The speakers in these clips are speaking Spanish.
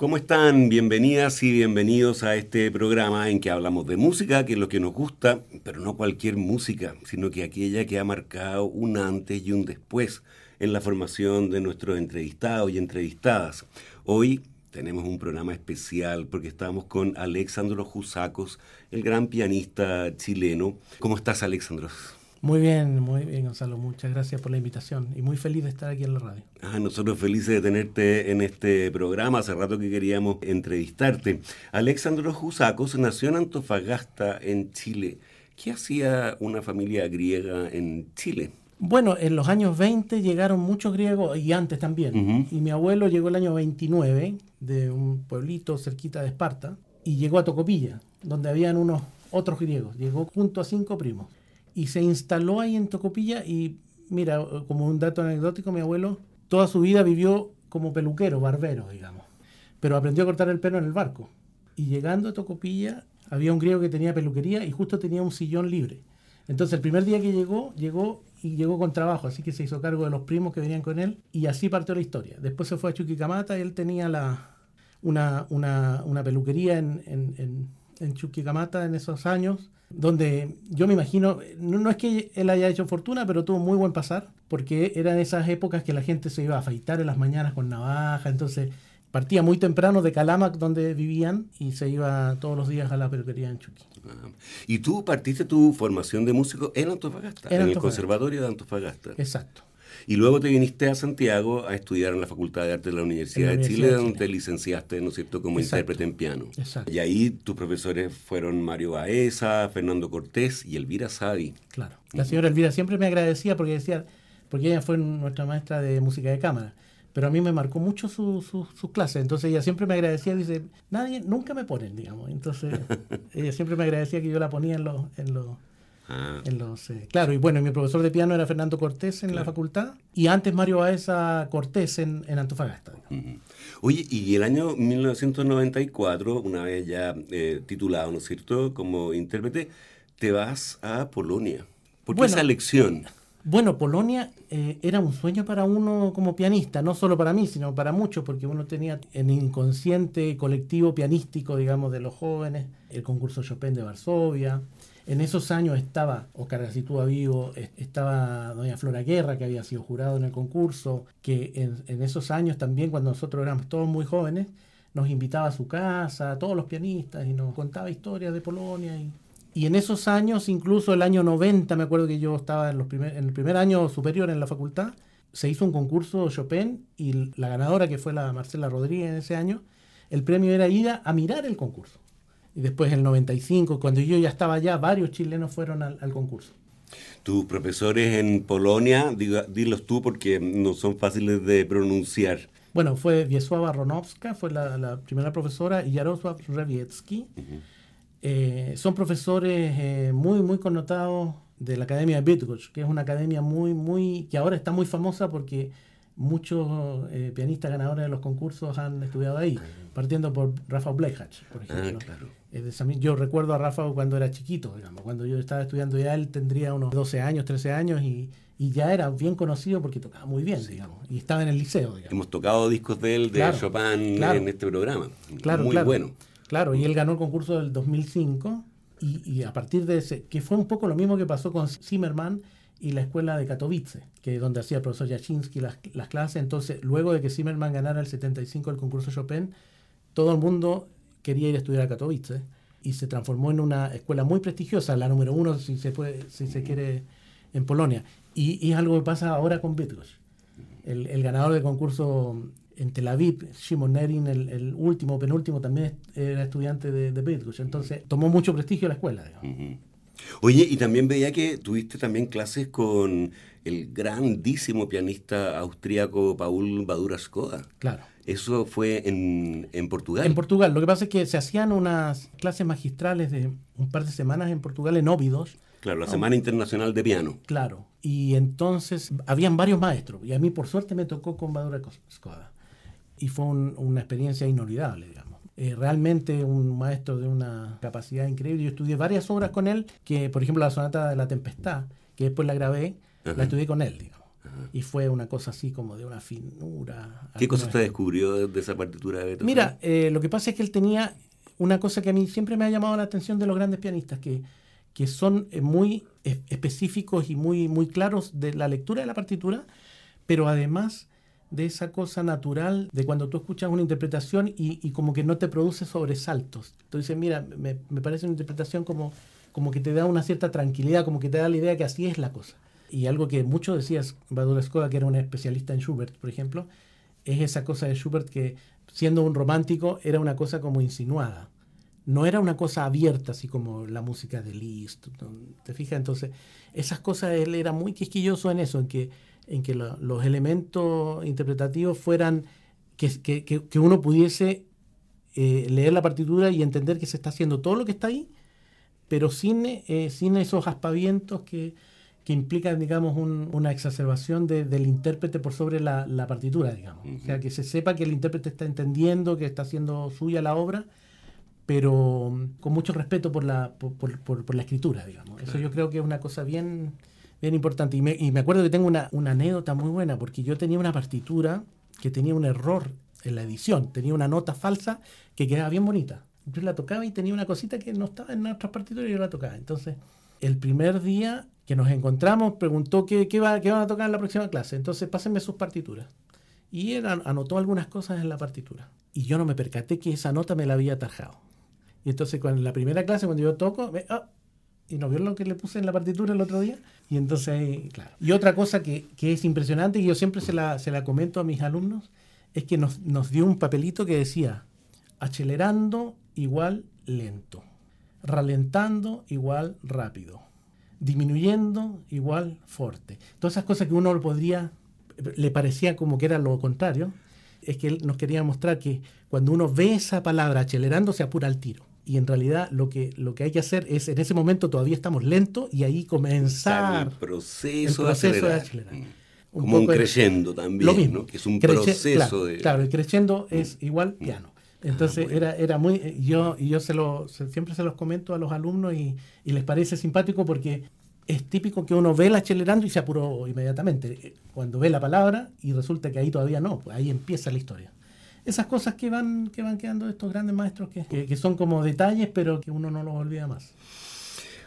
¿Cómo están? Bienvenidas y bienvenidos a este programa en que hablamos de música, que es lo que nos gusta, pero no cualquier música, sino que aquella que ha marcado un antes y un después en la formación de nuestros entrevistados y entrevistadas. Hoy tenemos un programa especial porque estamos con Alexandro Jusacos, el gran pianista chileno. ¿Cómo estás, Alexandro? Muy bien, muy bien, Gonzalo. Muchas gracias por la invitación y muy feliz de estar aquí en la radio. Ah, nosotros felices de tenerte en este programa. Hace rato que queríamos entrevistarte. Alexandro Jusacos nació en Antofagasta, en Chile. ¿Qué hacía una familia griega en Chile? Bueno, en los años 20 llegaron muchos griegos y antes también. Y mi abuelo llegó el año 29 de un pueblito cerquita de Esparta y llegó a Tocopilla, donde habían unos otros griegos. Llegó junto a cinco primos y se instaló ahí en Tocopilla y mira, como un dato anecdótico, mi abuelo toda su vida vivió como peluquero, barbero, digamos, pero aprendió a cortar el pelo en el barco. Y llegando a Tocopilla había un griego que tenía peluquería y justo tenía un sillón libre. Entonces el primer día que llegó, llegó y llegó con trabajo, así que se hizo cargo de los primos que venían con él y así partió la historia. Después se fue a Chuquicamata y él tenía la, una, una, una peluquería en, en, en, en Chuquicamata en esos años donde yo me imagino, no, es que él haya hecho fortuna, pero tuvo muy buen pasar, porque eran esas épocas que la gente se iba a afeitar en las mañanas con navaja, entonces partía muy temprano de Calama, donde vivían, y se iba todos los días a la peluquería en Chuqui. Ah, y tú partiste tu formación de músico en Antofagasta, en, el Conservatorio de Antofagasta. Exacto. Y luego te viniste a Santiago a estudiar en la Facultad de Arte de la Universidad, de, Chile, donde te licenciaste, ¿no es cierto?, como intérprete en piano. Exacto. Y ahí tus profesores fueron Mario Baeza, Fernando Cortés y Elvira Sadi. Claro. La señora Elvira siempre me agradecía porque decía, porque ella fue nuestra maestra de música de cámara pero a mí me marcó mucho sus su, su clases. Entonces ella siempre me agradecía, dice, nadie, nunca me ponen, digamos. Entonces ella siempre me agradecía que yo la ponía en los, en los, Ah. en los, eh, claro, y bueno, mi profesor de piano era Fernando Cortés en la facultad y antes Mario Baeza Cortés en, en Antofagasta. Uh -huh. Oye, y el año 1994, una vez ya eh, titulado, ¿no es cierto?, como intérprete, te vas a Polonia. ¿Por qué Bueno, esa elección? Bueno, Polonia eh, era un sueño para uno como pianista, no solo para mí, sino para muchos, porque uno tenía el inconsciente colectivo pianístico, digamos, de los jóvenes, el concurso Chopin de Varsovia. En esos años estaba Oscar Gacitúa vivo, es- estaba doña Flora Guerra, que había sido jurado en el concurso, que en, esos años también, cuando nosotros éramos todos muy jóvenes, nos invitaba a su casa, a todos los pianistas, y nos contaba historias de Polonia. Y, y en esos años, incluso el año 90, me acuerdo que yo estaba en, los primer, en el primer año superior en la facultad, se hizo un concurso Chopin y la ganadora, que fue la Marcela Rodríguez en ese año, el premio era ir a mirar el concurso. Y después, el 95, cuando yo ya estaba allá, varios chilenos fueron al, al concurso. Tus profesores en Polonia, diga- dilos tú porque no son fáciles de pronunciar. Bueno, fue Wiesława Ronowska, fue la, la primera profesora, y Jarosław Rewiecki. Eh, son profesores eh, muy, muy connotados de la Academia de Bydgoszcz, que es una academia muy, muy, que ahora está muy famosa porque muchos eh, pianistas ganadores de los concursos han estudiado ahí, partiendo por Rafa Blechach, por ejemplo. Ah, claro. Yo recuerdo a Rafa cuando era chiquito, digamos, cuando yo estaba estudiando ya, él tendría unos 12 años, 13 años y, y ya era bien conocido porque tocaba muy bien, digamos, y estaba en el liceo, digamos. Hemos tocado discos de él, de Claro, Chopin, claro. en este programa. Claro, Muy claro. bueno. Claro, y él ganó el concurso del 2005 y, y a partir de ese, que fue un poco lo mismo que pasó con Zimmerman y la escuela de Katowice, que es donde hacía el profesor Jaczynski las, las clases. Entonces, luego de que Zimmerman ganara el 75 el concurso Chopin, todo el mundo quería ir a estudiar a Katowice y se transformó en una escuela muy prestigiosa, la número uno, si se, puede, si se quiere, en Polonia. Y, es algo que pasa ahora con Bydgoszcz. El, el, ganador del concurso en Tel Aviv, Shimon Nerin, el, último, penúltimo, también era estudiante de, de Entonces tomó mucho prestigio la escuela. Oye, y también veía que tuviste también clases con el grandísimo pianista austríaco Paul Badura Skoda. Claro. Eso fue en, en, Portugal. En Portugal. Lo que pasa es que se hacían unas clases magistrales de un par de semanas en Portugal, en Óbidos. Claro, la Semana Internacional de Piano. Claro. Y entonces habían varios maestros. Y a mí, por suerte, me tocó con Badura Skoda. Y fue una experiencia inolvidable, digamos. Eh, realmente un maestro de una capacidad increíble. Yo estudié varias obras con él, que por ejemplo la Sonata de la Tempestad, que después la grabé, la estudié con él, digamos. Y fue una cosa así como de una finura. ¿Qué cosa usted descubrió de esa partitura de Beethoven? Mira, eh, lo que pasa es que él tenía una cosa que a mí siempre me ha llamado la atención de los grandes pianistas, que, que son eh, muy específicos y muy, muy claros de la lectura de la partitura, pero además de esa cosa natural de cuando tú escuchas una interpretación y, como que no te produce sobresaltos. Entonces, mira, me, me, parece una interpretación como, como que te da una cierta tranquilidad, como que te da la idea que así es la cosa. Y algo que mucho decías, Badura Skoda, que era un especialista en Schubert, por ejemplo, es esa cosa de Schubert que, siendo un romántico, era una cosa como insinuada. No era una cosa abierta, así como la música de Liszt. ¿Te fijas? Entonces, esas cosas, él era muy quisquilloso en eso, en que, en que los elementos interpretativos fueran, que, que, que uno pudiese eh, leer la partitura y entender que se está haciendo todo lo que está ahí, pero sin, eh, sin esos aspavientos que, que implica, digamos, una exacerbación del intérprete por sobre la, partitura, digamos. O sea, que se sepa que el intérprete está entendiendo, que está haciendo suya la obra, pero mm, con mucho respeto por la, por, la escritura, digamos. Eso yo creo que es una cosa bien, bien importante. Y me, y me acuerdo que tengo una, una anécdota muy buena, porque yo tenía una partitura que tenía un error en la edición, tenía una nota falsa que quedaba bien bonita. Yo la tocaba y tenía una cosita que no estaba en otras partituras y yo la tocaba. Entonces, el primer día que nos encontramos, preguntó qué, qué, va, qué van a tocar en la próxima clase. Entonces, pásenme sus partituras. Y él anotó algunas cosas en la partitura. Y yo no me percaté que esa nota me la había atajado. Y entonces, cuando en la primera clase, cuando yo toco, oh, y no vio lo que le puse en la partitura el otro día. Y entonces, claro. Y otra cosa que, que es impresionante, y yo siempre se la, se la comento a mis alumnos, es que nos, nos dio un papelito que decía, acelerando igual lento, ralentando igual rápido disminuyendo igual fuerte. Todas esas cosas que uno podría, le parecía como que era lo contrario, es que él nos quería mostrar que cuando uno ve esa palabra acelerando se apura al tiro. Y en realidad lo que, lo que hay que hacer es, en ese momento todavía estamos lentos y ahí comenzar el proceso, de acelerar. Mm. Como un creyendo también, lo mismo. que es un proceso de... Claro, el creyendo es mm. igual mm. piano. Entonces ah, era, era muy, yo, y yo se lo, siempre se los comento a los alumnos y, y, les parece simpático porque es típico que uno ve la acelerando y se apuró inmediatamente. Cuando ve la palabra y resulta que ahí todavía no, pues ahí empieza la historia. Esas cosas que van, que van quedando estos grandes maestros que, que, son como detalles, pero que uno no los olvida más.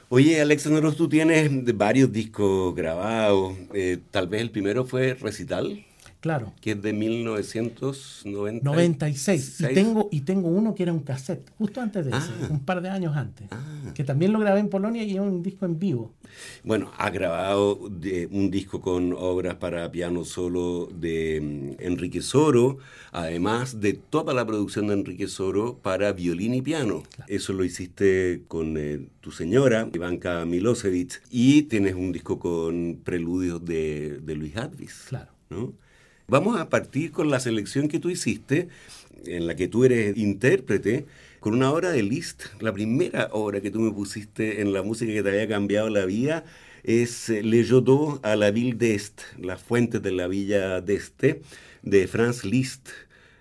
Oye, Alexandros, tú tienes varios discos grabados. Eh, tal vez el primero fue Recital. Claro. Que es de 1996. 96. Y tengo, y tengo uno que era un cassette, justo antes de ese, ah. un par de años antes. Ah. Que también lo grabé en Polonia y es un disco en vivo. Bueno, ha grabado un disco con obras para piano solo de mm, Enrique Soro, además de toda la producción de Enrique Soro para violín y piano. Eso lo hiciste con eh, tu señora, Ivanka Milosevic, y tienes un disco con preludios de, de Luis Hadvis. Claro. ¿no? Vamos a partir con la selección que tú hiciste, en la que tú eres intérprete, con una obra de Liszt. La primera obra que tú me pusiste en la música que te había cambiado la vida es eh, Le Jodot à la Ville d'Est, Las Fuentes de la Villa d'Este, de Franz Liszt.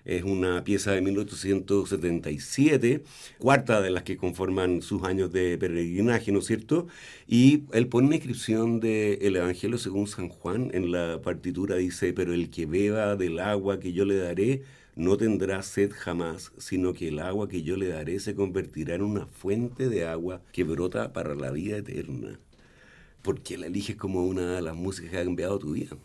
Es una pieza de 1877, cuarta de las que conforman sus años de peregrinaje, ¿no es cierto? Y él pone una inscripción del Evangelio según San Juan en la partitura, dice, pero el que beba del agua que yo le daré, no tendrá sed jamás, sino que el agua que yo le daré se convertirá en una fuente de agua que brota para la vida eterna. Porque la eliges como una de las músicas que ha cambiado tu vida.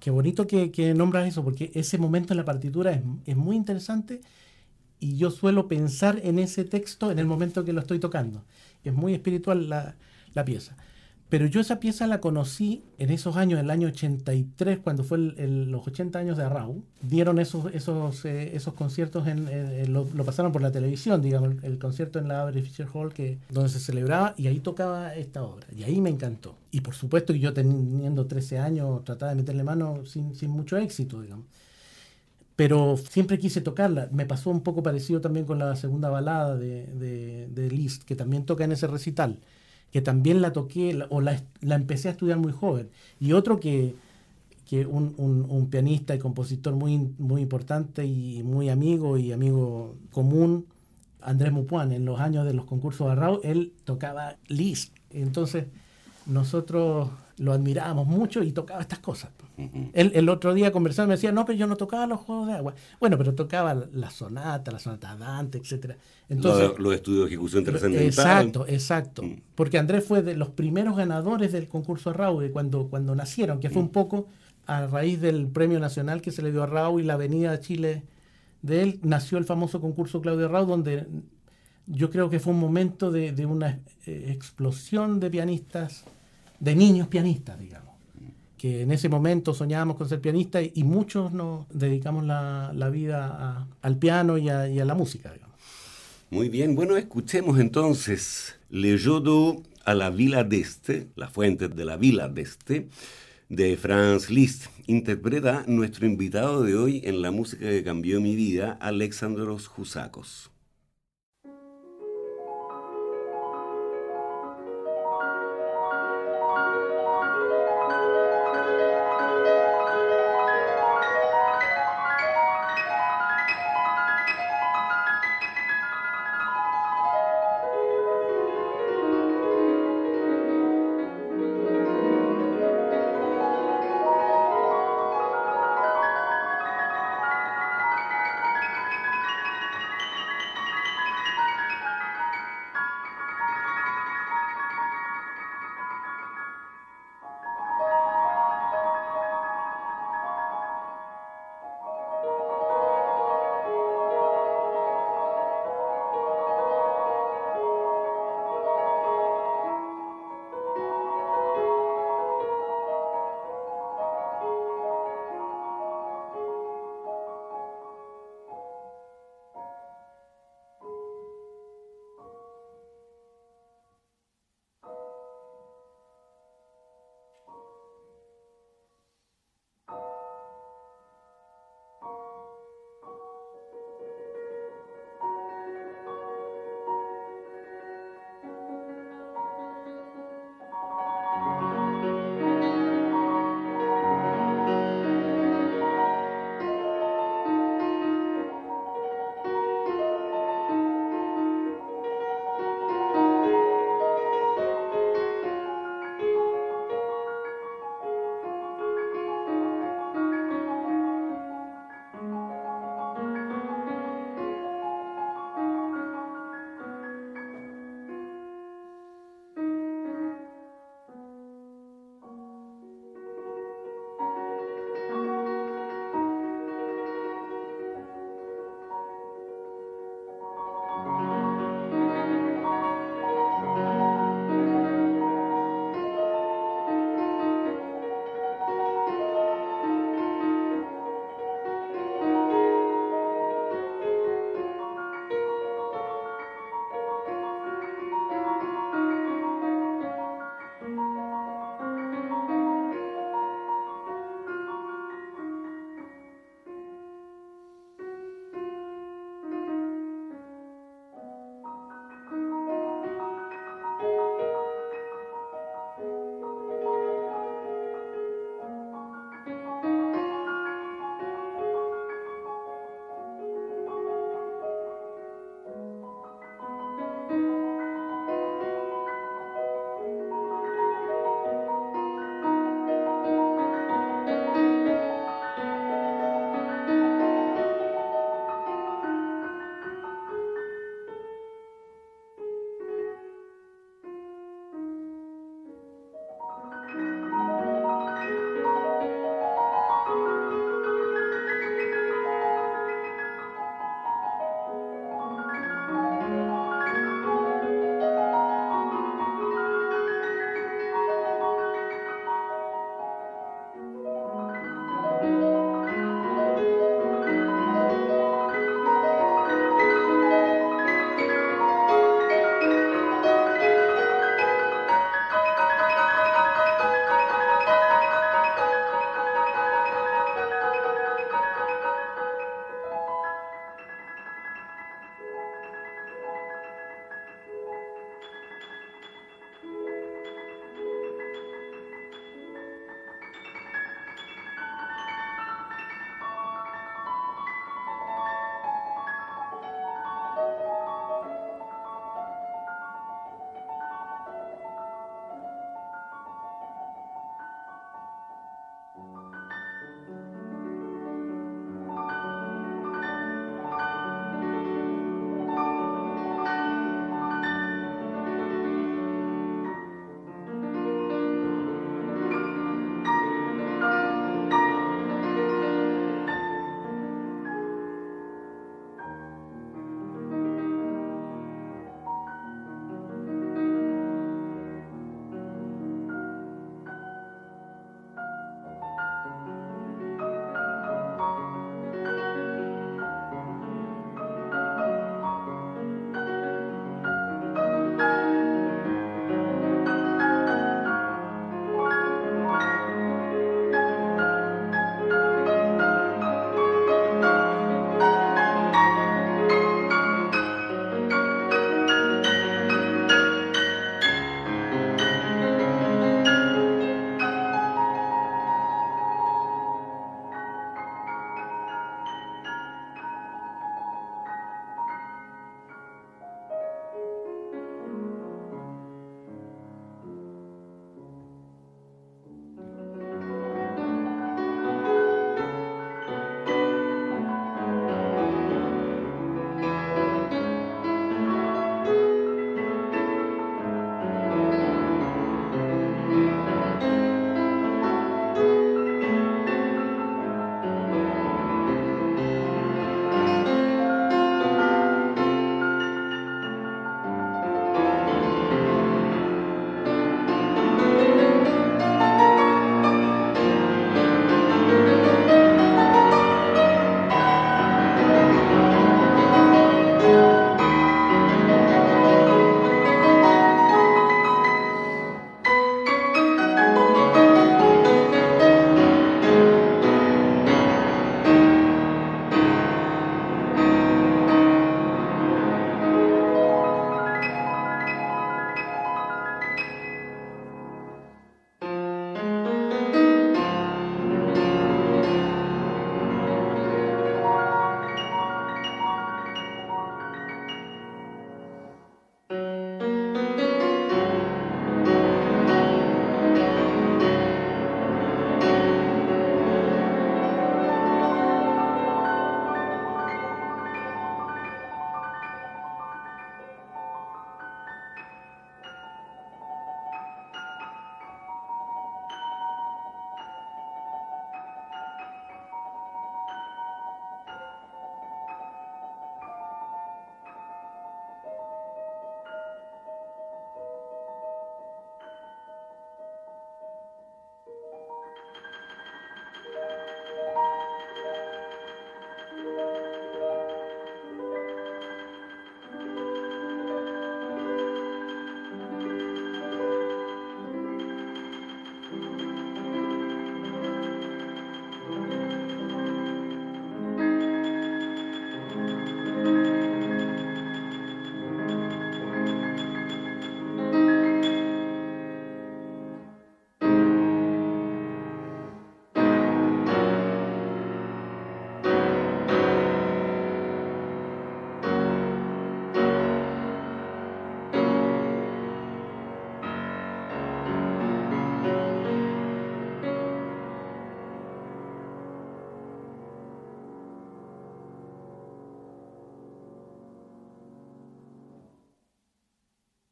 Qué bonito que, nombras eso, porque ese momento en la partitura es, muy interesante y yo suelo pensar en ese texto en el momento que lo estoy tocando. Es muy espiritual la, la pieza. Pero yo esa pieza la conocí en esos años, en el año 83, cuando fue los 80 años de Arrau. Dieron esos, esos, eh, esos conciertos, en, lo, pasaron por la televisión, digamos, el, concierto en la Avery Fisher Hall, que, donde se celebraba, y ahí tocaba esta obra. Y ahí me encantó. Y por supuesto que yo teniendo 13 años trataba de meterle mano sin, sin mucho éxito, digamos. Pero siempre quise tocarla. Me pasó un poco parecido también con la segunda balada de, de Liszt, que también toca en ese recital que también la toqué o la, empecé a estudiar muy joven. Y otro que, que un, un, pianista y compositor muy, muy importante y muy amigo y amigo común, Andrés Mupuán, en los años de los concursos de Arrau, él tocaba Liszt. Entonces nosotros lo admirábamos mucho y tocaba estas cosas. el otro día conversando me decía, no, pero yo no tocaba los juegos de agua. Bueno, pero tocaba la sonata, la sonata Dante, etc. Entonces, los, estudios de ejecución trascendental. Exacto, exacto. Mm. Porque Andrés fue de los primeros ganadores del concurso Raúl cuando, cuando nacieron, que fue un mm. poco a raíz del premio nacional que se le dio a Raúl y la Avenida de Chile de él, nació el famoso concurso Claudio Raúl, donde yo creo que fue un momento de, de una eh, explosión de pianistas de niños pianistas, digamos. Que en ese momento soñábamos con ser pianistas y, muchos nos dedicamos la, vida al piano y a, la música, digamos. Muy bien, bueno, escuchemos entonces Le Jodo a la Vila d'Este, la fuente de la Vila d'Este, de Franz Liszt. Interpreta nuestro invitado de hoy en la música que cambió mi vida, Alexandros Jusakos.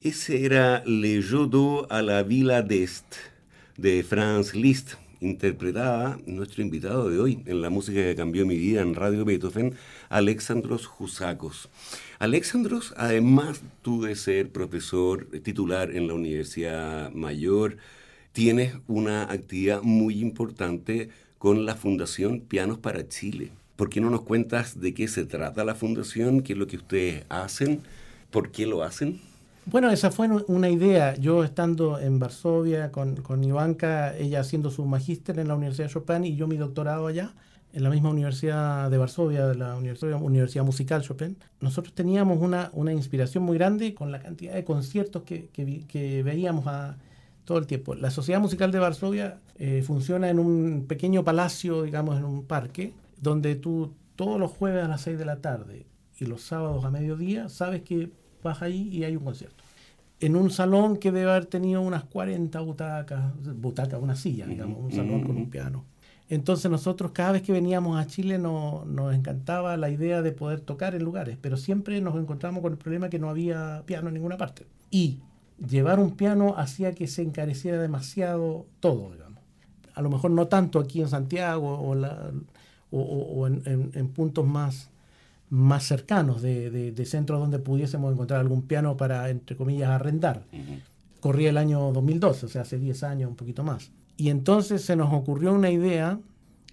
Ese era Le Jodo a la Villa d'Est de Franz Liszt, interpretaba nuestro invitado de hoy en la música que cambió mi vida en Radio Beethoven, Alexandros Jusakos. Alexandros, además tú de ser profesor titular en la Universidad Mayor, tienes una actividad muy importante con la Fundación Pianos para Chile. ¿Por qué no nos cuentas de qué se trata la fundación, qué es lo que ustedes hacen, por qué lo hacen? Bueno, esa fue una idea. Yo estando en Varsovia con, con Ivanka, ella haciendo su magíster en la Universidad de Chopin y yo mi doctorado allá, en la misma Universidad de Varsovia, la Universidad, Musical Chopin, nosotros teníamos una, una, inspiración muy grande con la cantidad de conciertos que, que, veíamos a, todo el tiempo. La Sociedad Musical de Varsovia eh, funciona en un pequeño palacio, digamos, en un parque, donde tú todos los jueves a las 6 de la tarde y los sábados a mediodía, sabes que vas ahí y hay un concierto. En un salón que debe haber tenido unas 40 butacas, butacas, una silla, digamos, un salón con un piano. Entonces nosotros cada vez que veníamos a Chile nos encantaba la idea de poder tocar en lugares, pero siempre nos encontramos con el problema que no había piano en ninguna parte. Y llevar un piano hacía que se encareciera demasiado todo, digamos. A lo mejor no tanto aquí en Santiago o, la, o, en, puntos más, más cercanos de, centros donde pudiésemos encontrar algún piano para, entre comillas, arrendar. Corría el año 2012, o sea, hace 10 años, un poquito más. Y entonces se nos ocurrió una idea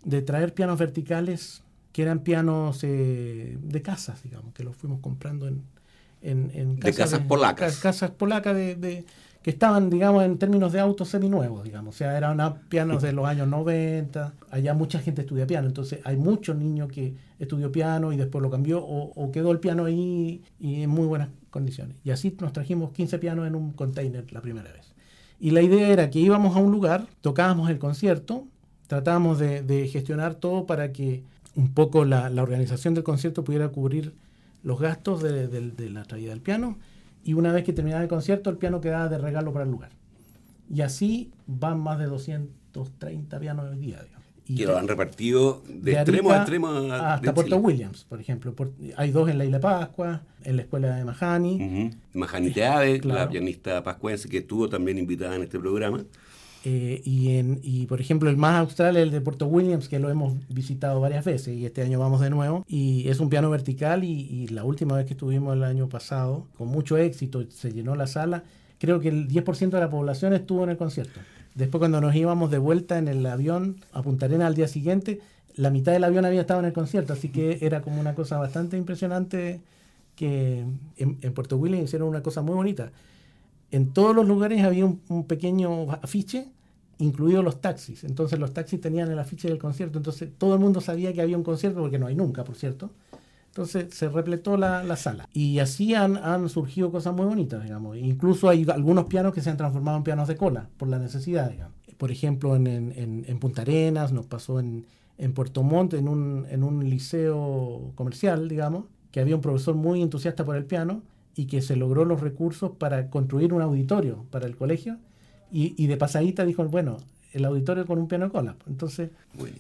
de traer pianos verticales que eran pianos eh, de casas, digamos, que los fuimos comprando en, en, casas, de casas polacas. Casas polacas de, que estaban, digamos, en términos de autos seminuevos, digamos. O sea, eran pianos de los años 90. Allá mucha gente estudia piano. Entonces, hay muchos niños que estudió piano y después lo cambió o, quedó el piano ahí y en muy buenas condiciones. Y así nos trajimos 15 pianos en un container la primera vez. Y la idea era que íbamos a un lugar, tocábamos el concierto, tratábamos de, gestionar todo para que un poco la, la organización del concierto pudiera cubrir los gastos de, la traída del piano y una vez que terminaba el concierto el piano quedaba de regalo para el lugar. Y así van más de 230 pianos hoy día. Y que lo han repartido de, extremo a extremo hasta Puerto Williams, por ejemplo. hay dos en la isla Pascua, en la escuela de Mahani. Mahani Teave, la pianista pascuense que estuvo también invitada en este programa. Eh, y, en, y por ejemplo, el más austral es el de Puerto Williams, que lo hemos visitado varias veces y este año vamos de nuevo. Y es un piano vertical y, la última vez que estuvimos el año pasado, con mucho éxito, se llenó la sala. Creo que el 10% de la población estuvo en el concierto. Después cuando nos íbamos de vuelta en el avión a Punta al día siguiente, la mitad del avión había estado en el concierto, así que era como una cosa bastante impresionante que en, Puerto Williams hicieron una cosa muy bonita. En todos los lugares había un pequeño afiche incluidos los taxis. Entonces los taxis tenían el afiche del concierto, entonces todo el mundo sabía que había un concierto, porque no hay nunca, por cierto. Entonces se repletó la, sala. Y así han, han, surgido cosas muy bonitas, digamos. Incluso hay algunos pianos que se han transformado en pianos de cola, por la necesidad, digamos. Por ejemplo, en, en, en Punta Arenas, nos pasó en, en Puerto Montt, en un, en un liceo comercial, digamos, que había un profesor muy entusiasta por el piano y que se logró los recursos para construir un auditorio para el colegio y, de pasadita dijo, bueno, el auditorio con un piano cola. Entonces,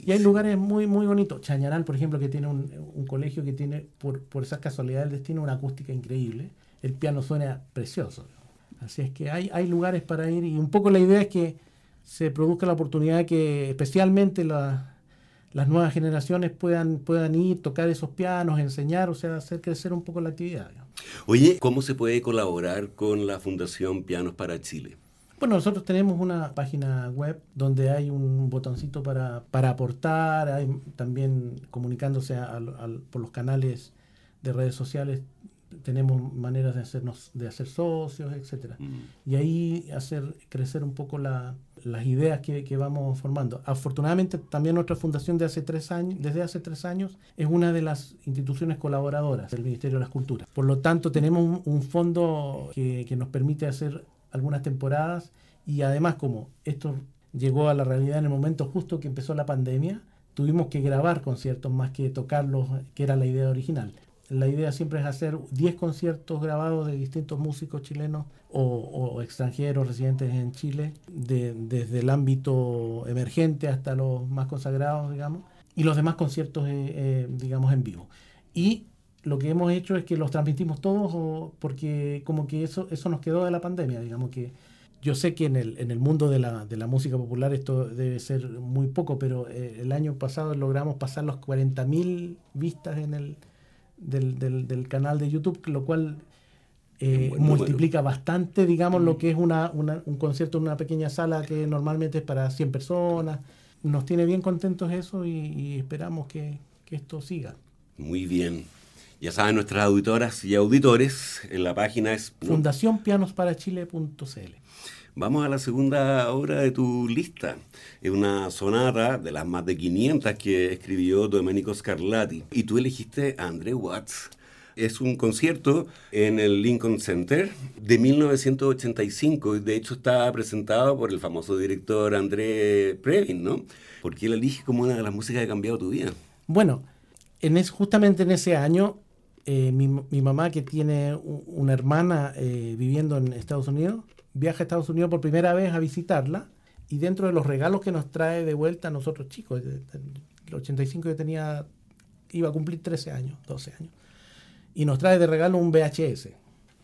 y hay lugares muy, muy bonitos. Chañaral, por ejemplo, que tiene un, colegio que tiene, por, por esas casualidades del destino, una acústica increíble. El piano suena precioso. Así es que hay, hay lugares para ir y un poco la idea es que se produzca la oportunidad de que especialmente las nuevas generaciones puedan, puedan ir, tocar esos pianos, enseñar, o sea, hacer crecer un poco la actividad. Oye, ¿cómo se puede colaborar con la Fundación Pianos para Chile? Bueno, nosotros tenemos una página web donde hay un botoncito para, para aportar, hay también comunicándose por los canales de redes sociales, tenemos maneras de hacernos, de hacer socios, etcétera. Mm. Y ahí hacer crecer un poco las ideas que, que, vamos formando. Afortunadamente, también nuestra fundación de hace tres años, desde hace tres años, es una de las instituciones colaboradoras del Ministerio de las Culturas. Por lo tanto, tenemos un, un fondo que, que nos permite hacer algunas temporadas y además como esto llegó a la realidad en el momento justo que empezó la pandemia, tuvimos que grabar conciertos más que tocarlos, que era la idea original. La idea siempre es hacer 10 conciertos grabados de distintos músicos chilenos o, extranjeros residentes en Chile, desde el ámbito emergente hasta los más consagrados, digamos, y los demás conciertos, eh, eh, digamos, en vivo. Y lo que hemos hecho es que los transmitimos todos porque como que eso, eso nos quedó de la pandemia, digamos que yo sé que en el, en el mundo de la, de la música popular esto debe ser muy poco, pero eh, el año pasado logramos pasar los 40.000 vistas en el del, del, canal de YouTube, lo cual eh, multiplica bastante, digamos, lo que es una, un concierto en una pequeña sala que normalmente es para 100 personas. Nos tiene bien contentos eso y, esperamos que, que esto siga. Muy bien. Ya saben nuestras auditoras y auditores, en la página es... Fundacionpianosparachile.cl Vamos a la segunda obra de tu lista. Es una sonata de las más de 500 que escribió Domenico Scarlatti. Y tú elegiste a André Watts. Es un concierto en el Lincoln Center de 1985. De hecho, está presentado por el famoso director André Previn, ¿no? ¿Por qué la eliges como una de las músicas que ha cambiado tu vida? Bueno, en es, justamente en ese año eh, mi, mi, mamá, que tiene una hermana eh, viviendo en Estados Unidos, viaja a Estados Unidos por primera vez a visitarla y dentro de los regalos que nos trae de vuelta nosotros chicos, el 85 yo tenía, iba a cumplir 13 años, 12 años, y nos trae de regalo un VHS.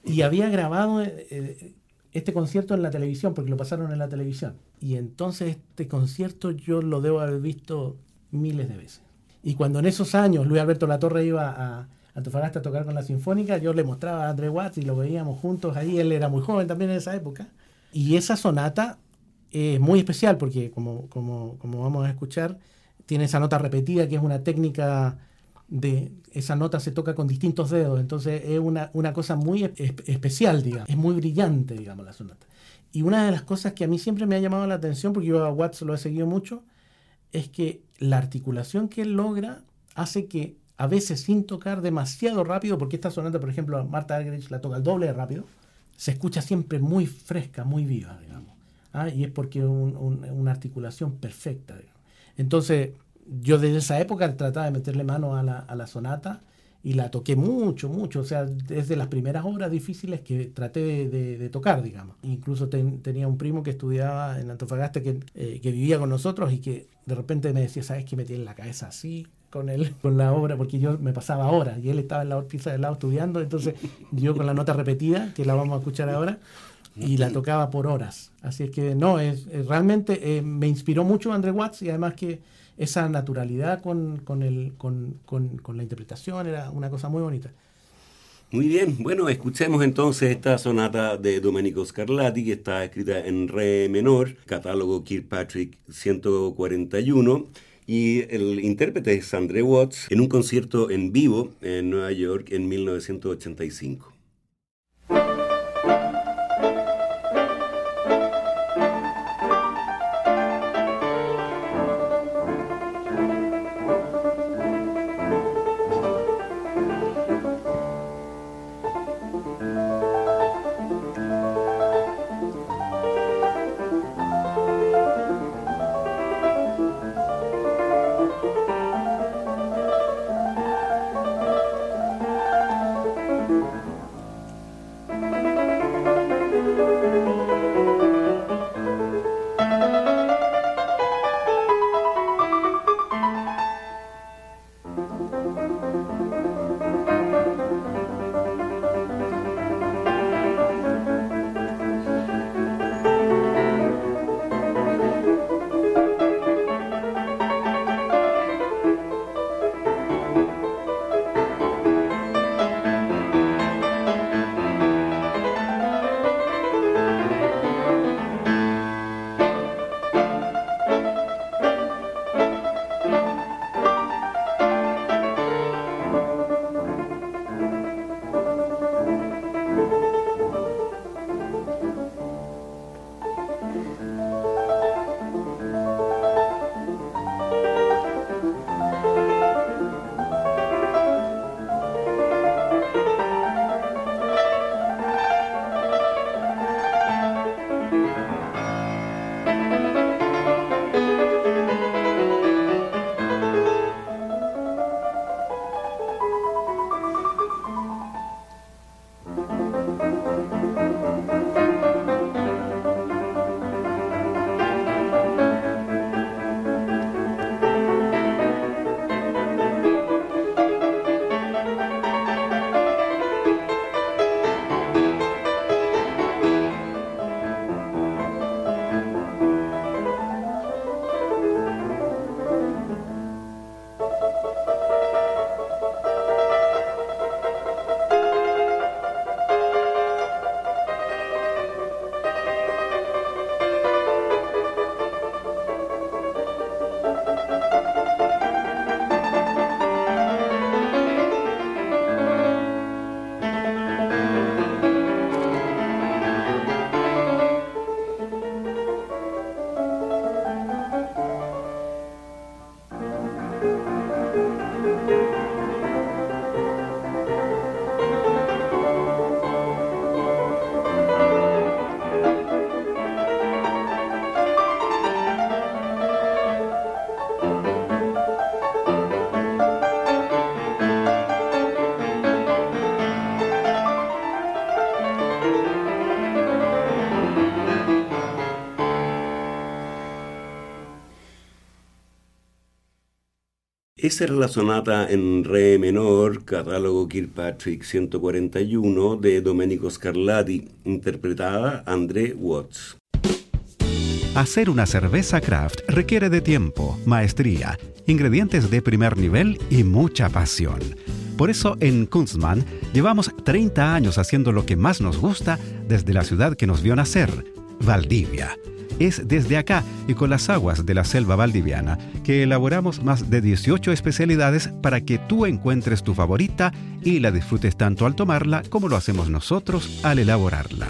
Y había grabado eh, este concierto en la televisión, porque lo pasaron en la televisión. Y entonces este concierto yo lo debo haber visto miles de veces. Y cuando en esos años Luis Alberto Latorre iba a Antofagasta a tocar con la Sinfónica, yo le mostraba a André Watts y lo veíamos juntos ahí, él era muy joven también en esa época. Y esa sonata es muy especial porque, como, como, como vamos a escuchar, tiene esa nota repetida que es una técnica de esa nota se toca con distintos dedos, entonces es una, una cosa muy especial, digamos, es muy brillante, digamos, la sonata. Y una de las cosas que a mí siempre me ha llamado la atención, porque yo a Watts lo he seguido mucho, es que la articulación que él logra hace que a veces sin tocar demasiado rápido, porque esta sonata, por ejemplo, Marta Argerich la toca el doble de rápido, se escucha siempre muy fresca, muy viva, digamos. ¿ah? Y es porque es una articulación perfecta. Entonces, yo desde esa época trataba de meterle mano a la, sonata y la toqué mucho, mucho. O sea, desde las primeras obras difíciles que traté de, tocar, digamos. Incluso tenía un primo que estudiaba en Antofagasta que, eh, que, vivía con nosotros y que de repente me decía, ¿sabes qué? Me tiene la cabeza así con él, con la obra, porque yo me pasaba horas y él estaba en la pieza del lado estudiando. Entonces, yo con la nota repetida, que la vamos a escuchar ahora, y la tocaba por horas. Así es que no, es, realmente eh, me inspiró mucho André Watts y además que esa naturalidad con, con, el, con, con, la interpretación era una cosa muy bonita. Muy bien, bueno, escuchemos entonces esta sonata de Domenico Scarlatti que está escrita en re menor, catálogo Kirkpatrick 141 y el intérprete es André Watts en un concierto en vivo en Nueva York en 1985. Esa era la sonata en re menor, catálogo Kirkpatrick 141 de Domenico Scarlatti, interpretada André Watts. Hacer una cerveza craft requiere de tiempo, maestría, ingredientes de primer nivel y mucha pasión. Por eso en Kunstmann llevamos 30 años haciendo lo que más nos gusta desde la ciudad que nos vio nacer, Valdivia es desde acá y con las aguas de la selva valdiviana que elaboramos más de 18 especialidades para que tú encuentres tu favorita y la disfrutes tanto al tomarla como lo hacemos nosotros al elaborarla.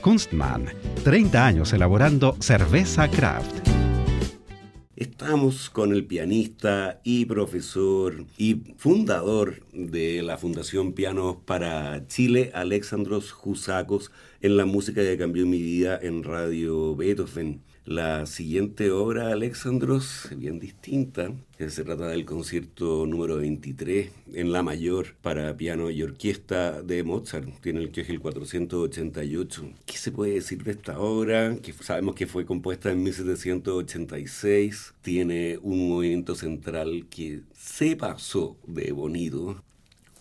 Kunstmann, 30 años elaborando cerveza craft. Estamos con el pianista y profesor y fundador de la Fundación Pianos para Chile, Alexandros Jusacos, en la música que cambió mi vida en Radio Beethoven. La siguiente obra, Alexandros, bien distinta. Se trata del concierto número 23 en La Mayor para piano y orquesta de Mozart. Tiene el que es el 488. ¿Qué se puede decir de esta obra? Que sabemos que fue compuesta en 1786. Tiene un movimiento central que se pasó de bonito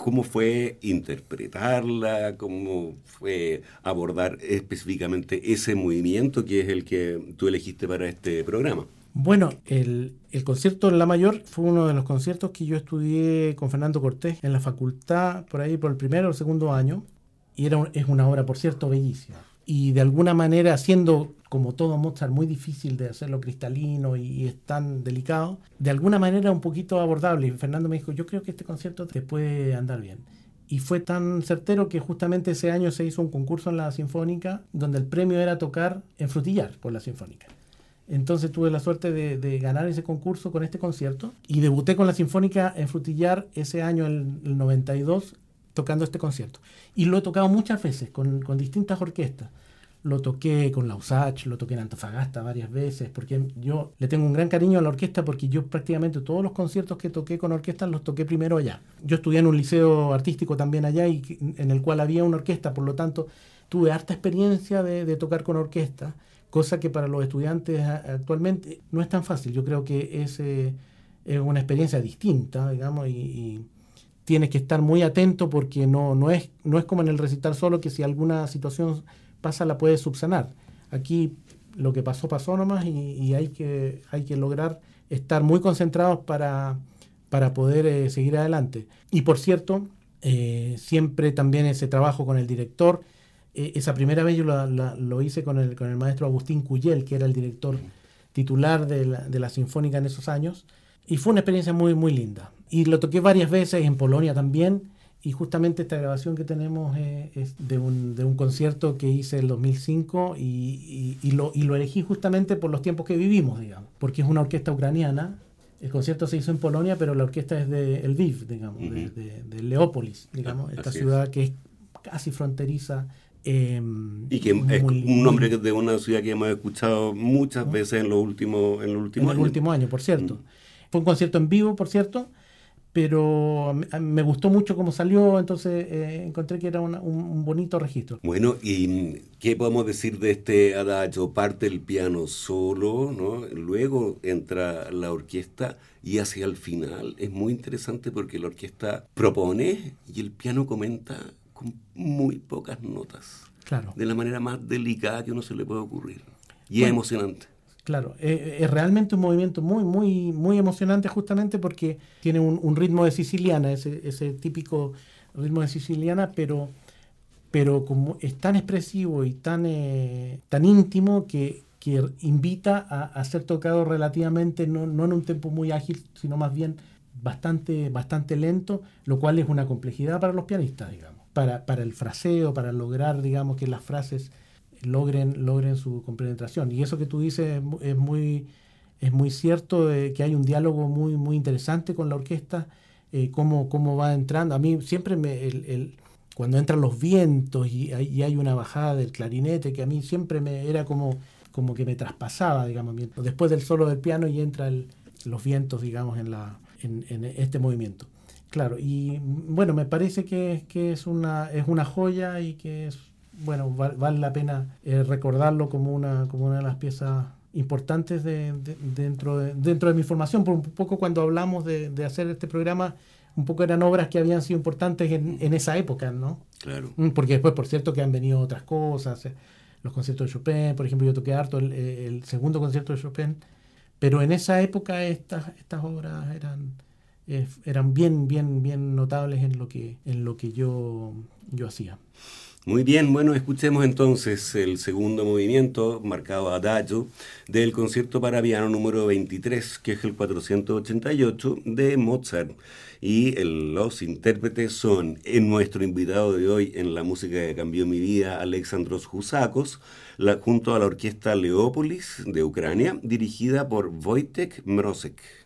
cómo fue interpretarla, cómo fue abordar específicamente ese movimiento que es el que tú elegiste para este programa. Bueno, el, concierto en La Mayor fue uno de los conciertos que yo estudié con Fernando Cortés en la facultad, por ahí por el primero o segundo año, y era, es una obra, por cierto, bellísima y de alguna manera, siendo como todo Mozart muy difícil de hacerlo cristalino y, es tan delicado, de alguna manera un poquito abordable. Y Fernando me dijo, yo creo que este concierto te puede andar bien. Y fue tan certero que justamente ese año se hizo un concurso en la Sinfónica donde el premio era tocar en Frutillar por la Sinfónica. Entonces tuve la suerte de, ganar ese concurso con este concierto y debuté con la Sinfónica en Frutillar ese año, el, el 92, tocando este concierto. Y lo he tocado muchas veces con, con distintas orquestas. Lo toqué con la USACH, lo toqué en Antofagasta varias veces, porque yo le tengo un gran cariño a la orquesta porque yo prácticamente todos los conciertos que toqué con orquesta los toqué primero allá. Yo estudié en un liceo artístico también allá y en el cual había una orquesta, por lo tanto tuve harta experiencia de, de tocar con orquesta, cosa que para los estudiantes actualmente no es tan fácil. Yo creo que es, eh, es una experiencia distinta, digamos, y tienes que estar muy atento porque no, no, es, no es como en el recitar solo que si alguna situación pasa la puedes subsanar. Aquí lo que pasó pasó nomás y, hay, que, hay que lograr estar muy concentrados para, para poder eh, seguir adelante. Y por cierto, eh, siempre también ese trabajo con el director, eh, esa primera vez yo lo hice con el, con el maestro Agustín Cuyel, que era el director titular de la, de la Sinfónica en esos años, y fue una experiencia muy, muy linda. Y lo toqué varias veces en Polonia también. Y justamente esta grabación que tenemos es, de, un, de, un, concierto que hice en el 2005 y, y, lo, y, lo, elegí justamente por los tiempos que vivimos, digamos, porque es una orquesta ucraniana. El concierto se hizo en Polonia, pero la orquesta es de Lviv, digamos, de, de, Leópolis, digamos, ah, esta ciudad que es casi fronteriza. Em, y que es un nombre de una ciudad que hemos escuchado muchas veces en los últimos, en los últimos en años. último año, por cierto. Mm. Fue un concierto en vivo, por cierto, pero me gustó mucho cómo salió, entonces eh, encontré que era un, bonito registro. Bueno, ¿y qué podemos decir de este adagio? Parte el piano solo, ¿no? Luego entra la orquesta y hacia el final es muy interesante porque la orquesta propone y el piano comenta con muy pocas notas. Claro. De la manera más delicada que uno se le puede ocurrir. Y es emocionante. Claro, eh, es realmente un movimiento muy, muy, muy emocionante justamente porque tiene un, ritmo de siciliana, ese, típico ritmo de siciliana, pero, pero como es tan expresivo y tan, eh, tan íntimo que, que invita a, ser tocado relativamente, no, no, en un tempo muy ágil, sino más bien bastante, bastante lento, lo cual es una complejidad para los pianistas, digamos, para, para el fraseo, para lograr, digamos, que las frases logren, logren su compenetración. Y eso que tú dices es, muy, es muy cierto, que hay un diálogo muy, muy interesante con la orquesta, eh, cómo, cómo, va entrando. A mí siempre me, el, cuando entran los vientos y hay, hay, una bajada del clarinete, que a mí siempre me era como, como que me traspasaba, digamos, después del solo del piano y entra los vientos, digamos, en, la, en, este movimiento. Claro, y bueno, me parece que, que es, una, es una joya y que es bueno, vale la pena eh, recordarlo como una, como una de las piezas importantes de, dentro, de, dentro de mi formación. Por un poco cuando hablamos de, hacer este programa, un poco eran obras que habían sido importantes en, en, esa época, ¿no? Claro. Mm, porque después, por cierto, que han venido otras cosas, eh, los conciertos de Chopin, por ejemplo, yo toqué harto el, el segundo concierto de Chopin, pero en esa época estas, estas obras eran, eh, eran bien, bien, bien notables en lo que, en lo que yo, yo hacía. Muy bien, bueno, escuchemos entonces el segundo movimiento, marcado Adagio, del concierto para piano número 23, que es el 488 de Mozart. Y los intérpretes son nuestro invitado de hoy en la música que cambió mi vida, Alexandros Husakos, junto a la orquesta Leópolis de Ucrania, dirigida por Wojtek Mrosek.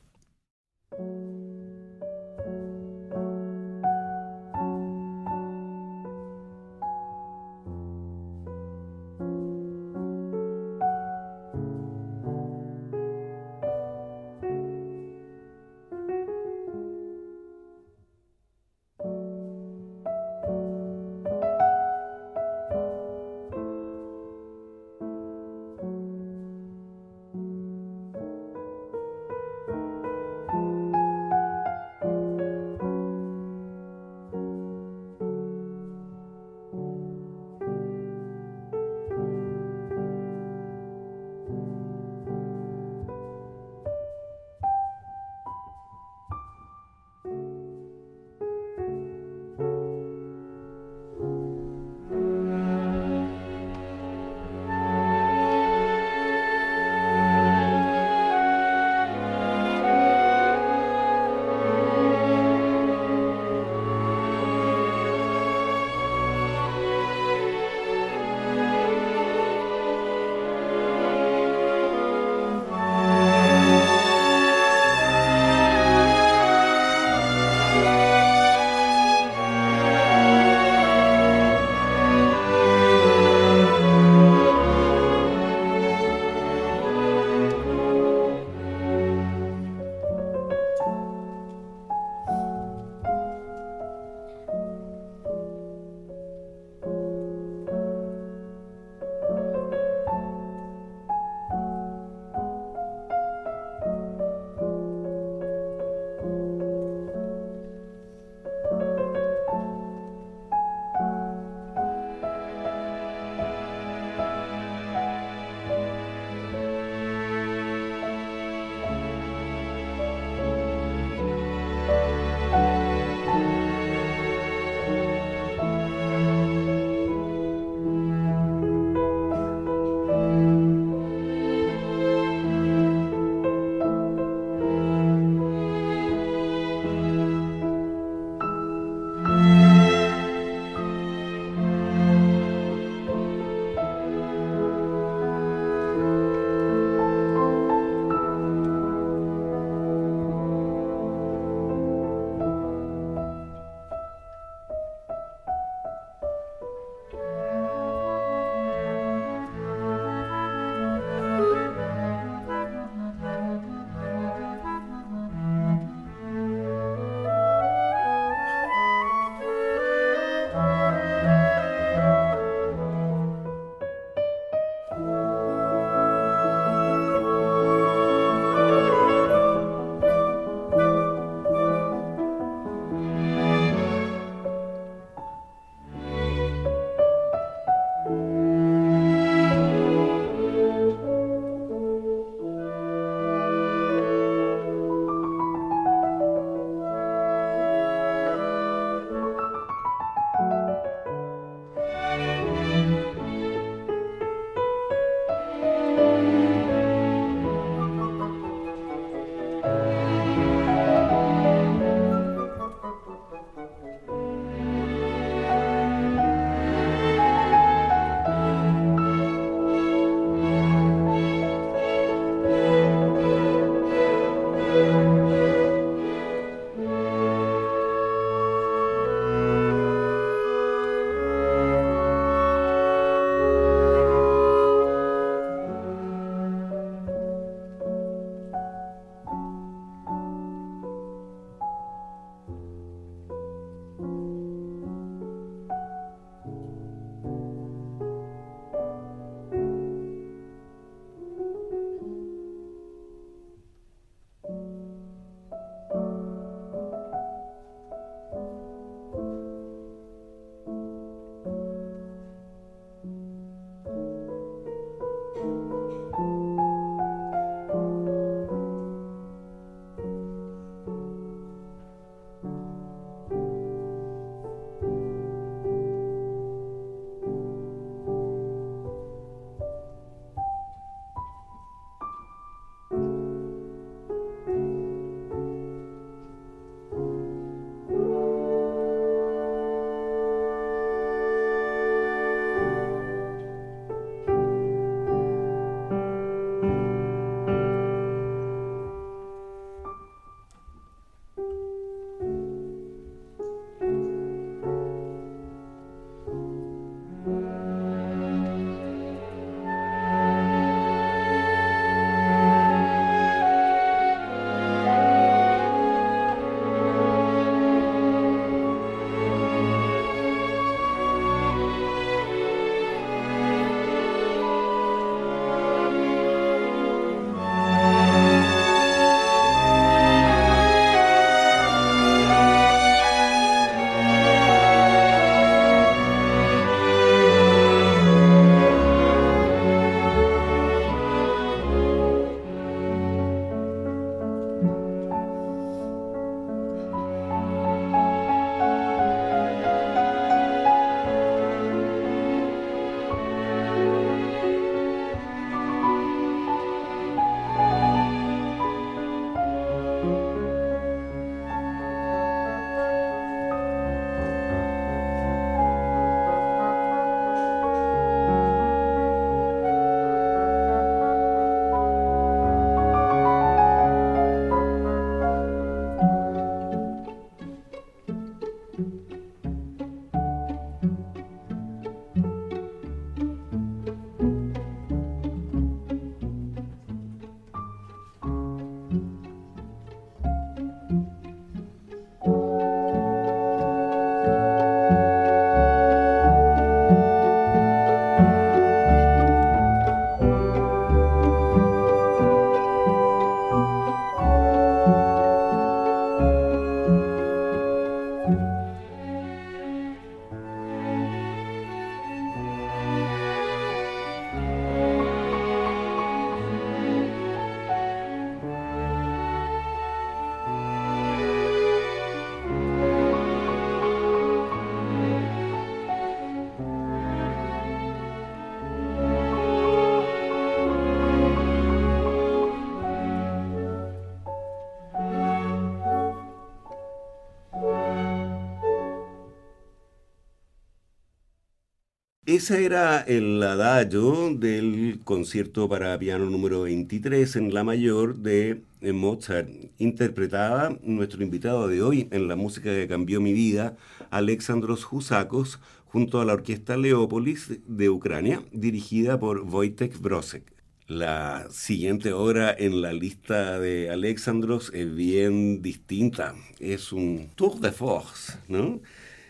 Ese era el adagio del concierto para piano número 23 en La Mayor de Mozart. Interpretaba nuestro invitado de hoy en la música que cambió mi vida, Alexandros Husakos, junto a la orquesta Leópolis de Ucrania, dirigida por Wojtek Brosek. La siguiente obra en la lista de Alexandros es bien distinta. Es un tour de force, ¿no?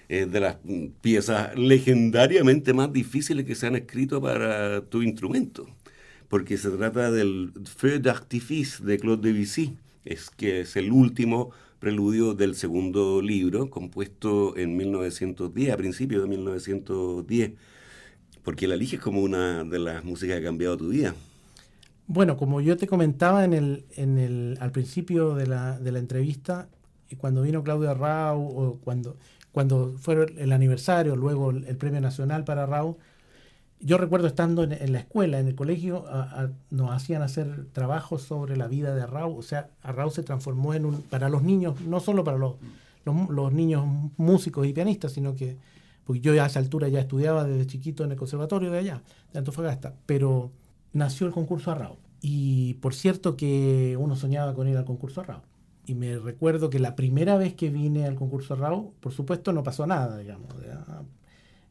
Es de las piezas legendariamente más difíciles que se han escrito para tu instrumento, porque se trata del Feu d'artifice de Claude Debussy, es que es el último preludio del segundo libro, compuesto en 1910, a principios de 1910, porque la eliges como una de las músicas que ha cambiado tu vida. Bueno, como yo te comentaba en el, en el, al principio de la, de la entrevista, cuando vino Claudia Rau o cuando cuando fue el aniversario, luego el, premio nacional para Raúl, yo recuerdo estando en, la escuela, en el colegio, nos hacían hacer trabajos sobre la vida de Arrau. O sea, Arrau se transformó en un, para los niños, no solo para los, los, niños músicos y pianistas, sino que, porque yo a esa altura ya estudiaba desde chiquito en el conservatorio de allá, de Antofagasta, pero nació el concurso Arrau. Y por cierto que uno soñaba con ir al concurso Arrau y me recuerdo que la primera vez que vine al concurso RAW, por supuesto no pasó nada, digamos.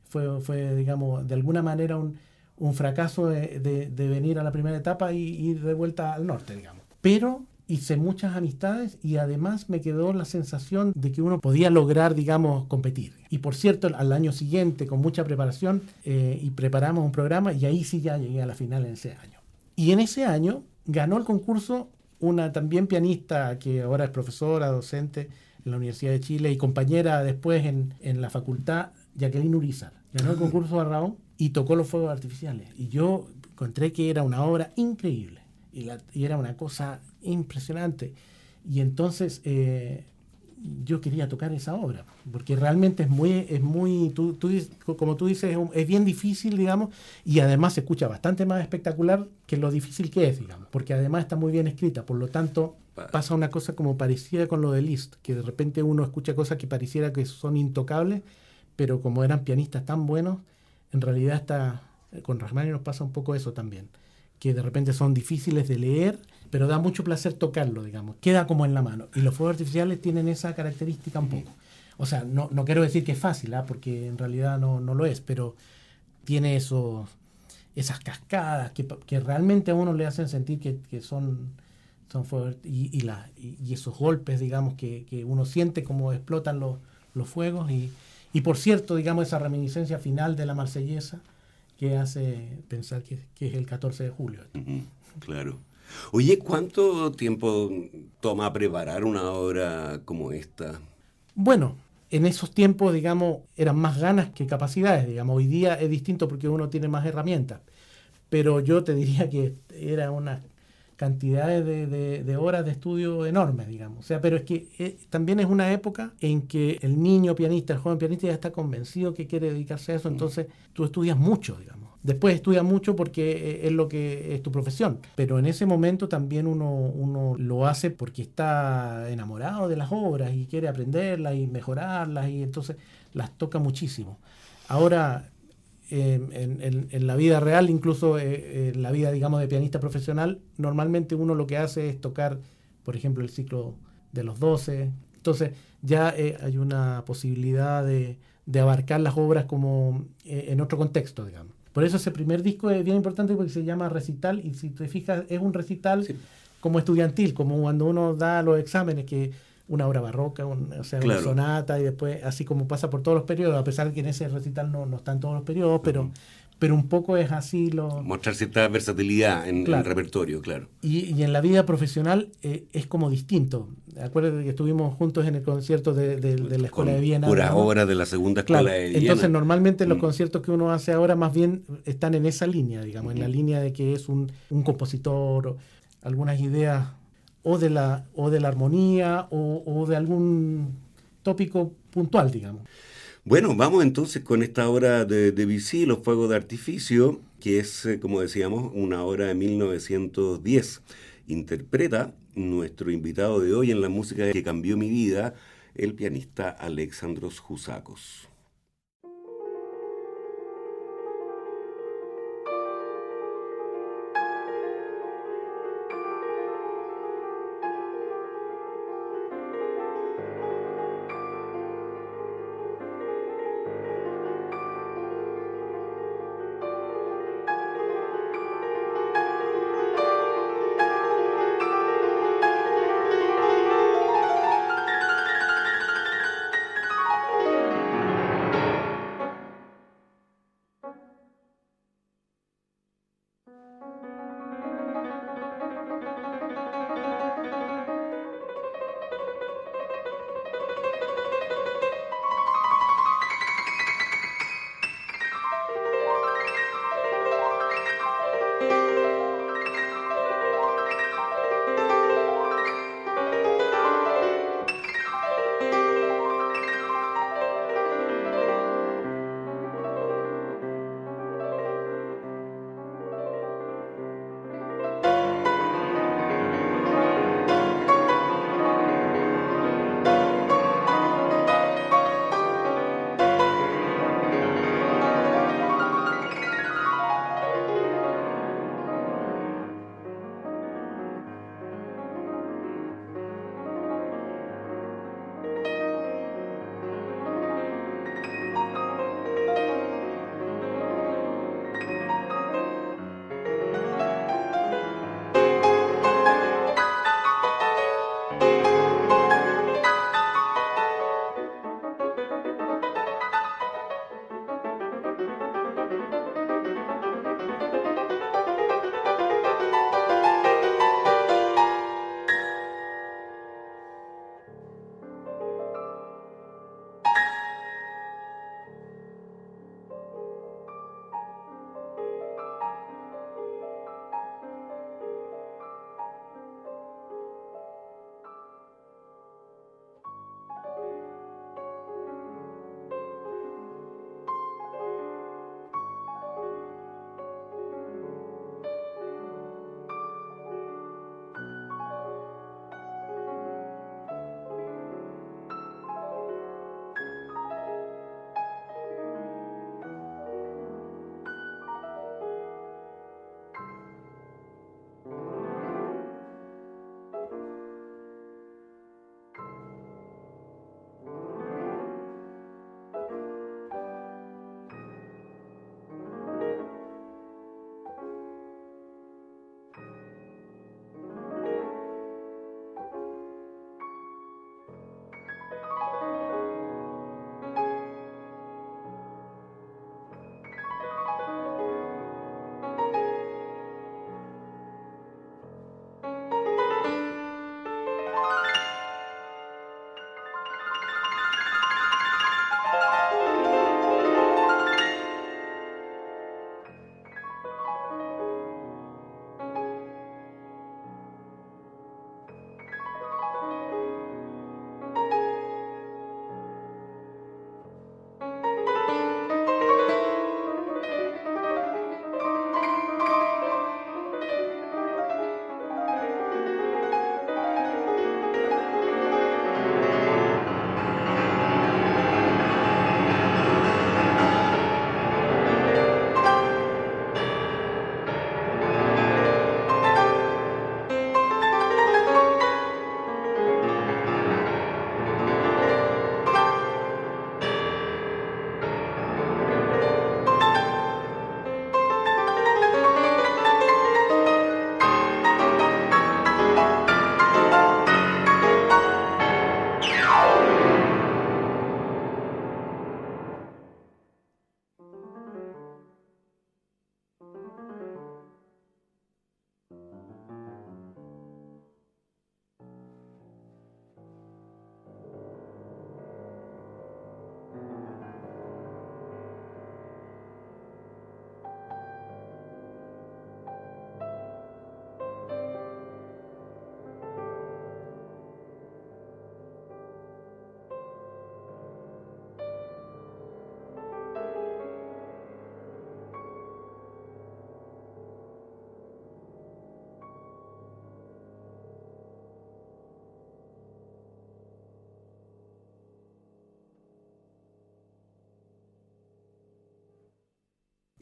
Fue, fue digamos, de alguna manera un, un fracaso de, de, venir a la primera etapa y ir de vuelta al norte, digamos. Pero hice muchas amistades y además me quedó la sensación de que uno podía lograr, digamos, competir. Y por cierto, al año siguiente, con mucha preparación, eh, y preparamos un programa y ahí sí ya llegué a la final en ese año. Y en ese año ganó el concurso una también pianista que ahora es profesora, docente en la Universidad de Chile y compañera después en, en la facultad, Jacqueline Urizar. Ganó el concurso de Raúl y tocó los fuegos artificiales. Y yo encontré que era una obra increíble y, la, y era una cosa impresionante. Y entonces eh, yo quería tocar esa obra, porque realmente es muy, es muy tú, como tú dices, es, bien difícil, digamos, y además se escucha bastante más espectacular que lo difícil que es, digamos, porque además está muy bien escrita, por lo tanto pasa una cosa como parecida con lo de Liszt, que de repente uno escucha cosas que pareciera que son intocables, pero como eran pianistas tan buenos, en realidad está, con Rachmaninoff nos pasa un poco eso también, que de repente son difíciles de leer, pero da mucho placer tocarlo, digamos, queda como en la mano. Y los fuegos artificiales tienen esa característica un poco. O sea, no, no quiero decir que es fácil, ¿ah? porque en realidad no, no, lo es, pero tiene esos, esas cascadas que, que, realmente a uno le hacen sentir que, que son, son fuegos y, y, la, y, esos golpes, digamos, que, que, uno siente como explotan los, los fuegos. Y, y por cierto, digamos, esa reminiscencia final de la marsellesa que hace pensar que, que es el 14 de julio. claro. Oye, ¿cuánto tiempo toma preparar una obra como esta? Bueno, en esos tiempos, digamos, eran más ganas que capacidades, digamos. Hoy día es distinto porque uno tiene más herramientas. Pero yo te diría que era una cantidades de, horas de estudio enormes, digamos. O sea, pero es que eh, también es una época en que el niño pianista, el joven pianista ya está convencido que quiere dedicarse a eso, entonces tú estudias mucho, digamos. Después estudias mucho porque eh, es lo que es tu profesión, pero en ese momento también uno, lo hace porque está enamorado de las obras y quiere aprenderlas y mejorarlas y entonces las toca muchísimo. Ahora, en, la vida real, incluso eh, en la vida, digamos, de pianista profesional, normalmente uno lo que hace es tocar, por ejemplo, el ciclo de los 12. Entonces ya eh, hay una posibilidad de, abarcar las obras como eh, en otro contexto, digamos. Por eso ese primer disco es bien importante porque se llama recital y si te fijas es un recital como estudiantil, como cuando uno da los exámenes que una obra barroca, o sea, una sonata, y después, así como pasa por todos los periodos, a pesar de que en ese recital no, no están todos los periodos, pero, pero un poco es así lo... Mostrar cierta versatilidad en, el repertorio, claro. Y, y, en la vida profesional eh, es como distinto. Acuérdate que estuvimos juntos en el concierto de, de, la Escuela de Viena. Pura obra de la Segunda Escuela de Viena. Entonces, normalmente los mm. conciertos que uno hace ahora más bien están en esa línea, digamos, en la línea de que es un, un compositor, algunas ideas o de la, o de la armonía o, de algún tópico puntual, digamos. Bueno, vamos entonces con esta obra de Debussy, Los Fuegos de Artificio, que es, eh, como decíamos, una obra de 1910. Interpreta nuestro invitado de hoy en la música que cambió mi vida, el pianista Alexandros Jusakos.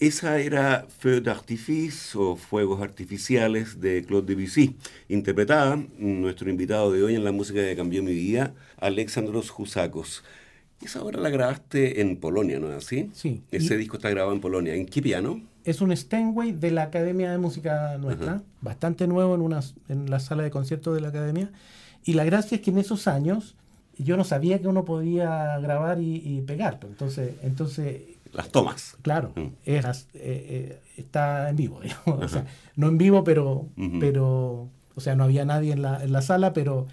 Esa era Feu d'Artifice o Fuegos Artificiales de Claude Debussy, interpretada nuestro invitado de hoy en la música que cambió mi vida, Alexandros Jusakos. Esa obra la grabaste en Polonia, ¿no es así? Sí. Ese disco está grabado en Polonia. ¿En qué piano? Es un Steinway de la Academia de Música nuestra, bastante nuevo en, una, en la sala de conciertos de la Academia. Y la gracia es que en esos años yo no sabía que uno podía grabar y, pegar. Pues. Entonces, entonces las tomas. Claro, mm. eh, eh, está en vivo. O sea, no en vivo, pero, pero, o sea, no había nadie en la, en la sala, pero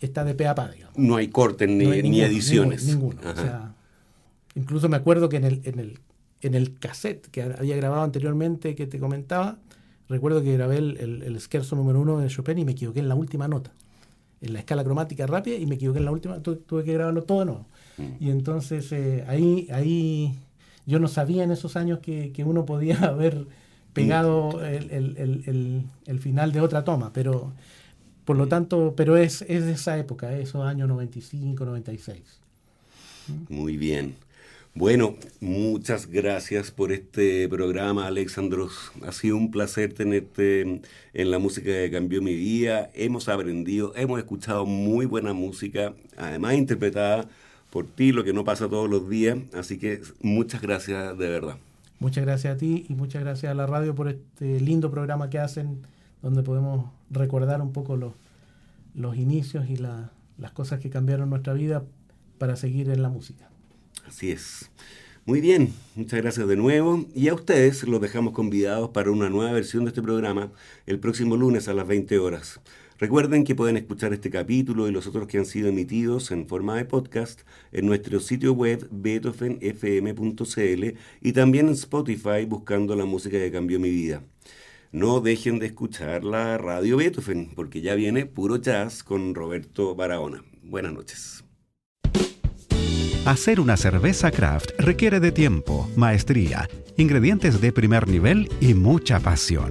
está de pe a pa, digamos. No hay cortes ni, ni ediciones. Ninguno. O sea, incluso me acuerdo que en el, en, el, en el cassette que había grabado anteriormente, que te comentaba, recuerdo que grabé el, el, el scherzo número uno de Chopin y me equivoqué en la última nota. En la escala cromática rápida y me equivoqué en la última, tuve que grabarlo todo de nuevo. Mm. Y entonces eh, ahí, ahí yo no sabía en esos años que, que uno podía haber pegado el, el, el, final de otra toma, pero por lo tanto, pero es, es de esa época, esos años 95, 96. Muy bien. Bueno, muchas gracias por este programa, Alexandros. Ha sido un placer tenerte en la música que cambió mi vida. Hemos aprendido, hemos escuchado muy buena música, además interpretada por ti, lo que no pasa todos los días. Así que muchas gracias de verdad. Muchas gracias a ti y muchas gracias a la radio por este lindo programa que hacen, donde podemos recordar un poco los, los inicios y las cosas que cambiaron nuestra vida para seguir en la música. Así es. Muy bien, muchas gracias de nuevo. Y a ustedes los dejamos convidados para una nueva versión de este programa el próximo lunes a las 20 horas. Recuerden que pueden escuchar este capítulo y los otros que han sido emitidos en forma de podcast en nuestro sitio web beethovenfm.cl y también en Spotify buscando la música que cambió mi vida. No dejen de escuchar la radio Beethoven porque ya viene puro jazz con Roberto Barahona. Buenas noches. Hacer una cerveza craft requiere de tiempo, maestría, ingredientes de primer nivel y mucha pasión.